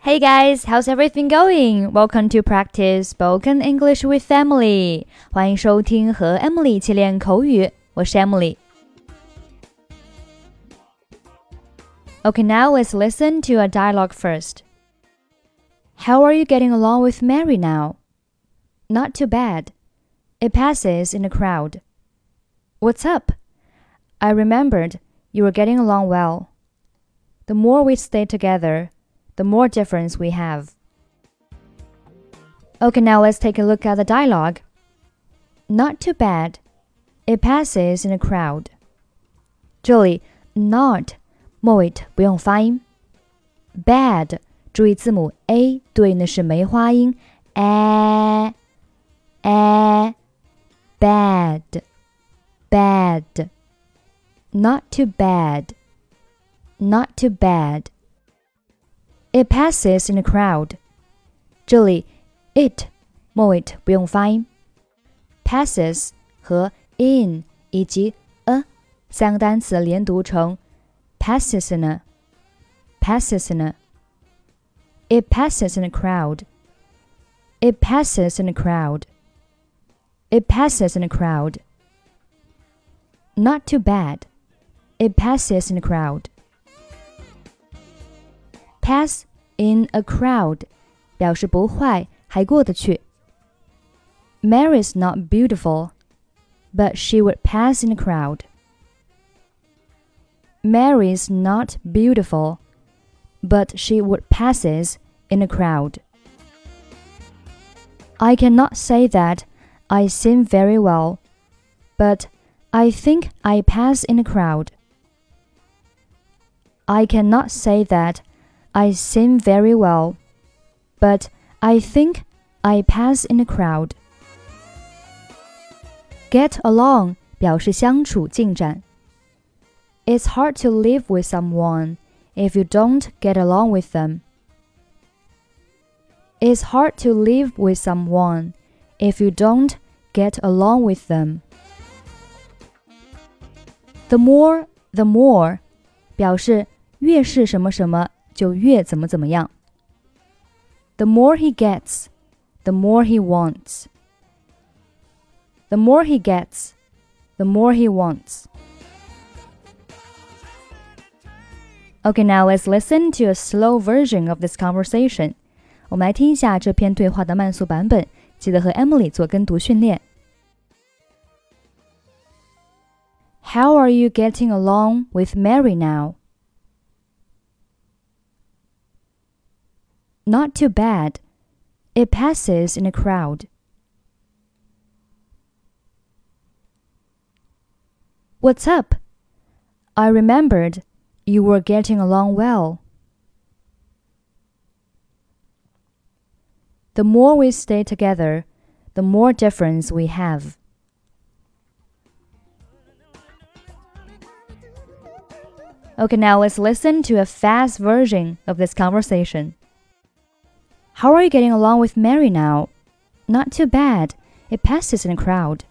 Hey guys, how's everything going? Welcome to practice spoken English with Emily. 欢迎收听和 Emily 一起练口语，我是 Emily。Okay, now let's listen to a dialogue first. How are you getting along with Mary now? Not too bad. It passes in the crowd. What's up? I remembered you were getting along well. The more we stay together, the more difference we have. Okay, now let's take a look at the dialogue. Not too bad. It passes in a crowd. 这里 not 末尾不用发音。bad 注意字母 a 对应的是梅花音 a a bad bad not too bad not too bad it passes in a crowd. 这里 it 末尾不用发音，passes 和 in 以及 a 三个单词连读成 passes in a passes in a it passes in a crowd. It passes in a crowd. It passes in a crowd. Not too bad. It passes in a crowd. Pass in a crowd 表示不坏，还过得去。Mary's not beautiful, but she would pass in a crowd. Mary's not beautiful, but she would passes in a crowd. I cannot say that I sing very well, but I think I pass in a crowd. I cannot say that I sing very well, but I think I pass in a crowd. Get along 表示相处进展。It's hard to live with someone if you don't get along with them. It's hard to live with someone if you don't get along with them. The more, the more 表示越是什么什么 就越怎么怎么样。The more he gets, the more he wants. The more he gets, the more he wants. Okay, now let's listen to a slow version of this conversation. 我们来听一下这篇对话的慢速版本，记得和 Emily 做跟读训练。How are you getting along with Mary now? Not too bad. It passes in a crowd. What's up? I remembered you were getting along well. The more we stay together, the more difference we have. Okay, now let's listen to a fast version of this conversation. How are you getting along with Mary now? Not too bad. It passes in a crowd.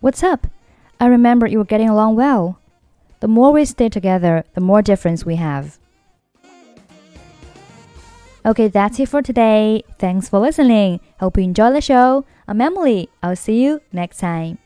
What's up? I remember you were getting along well. The more we stay together, the more difference we have. Okay, that's it for today. Thanks for listening. Hope you enjoy the show. I'm Emily. I'll see you next time.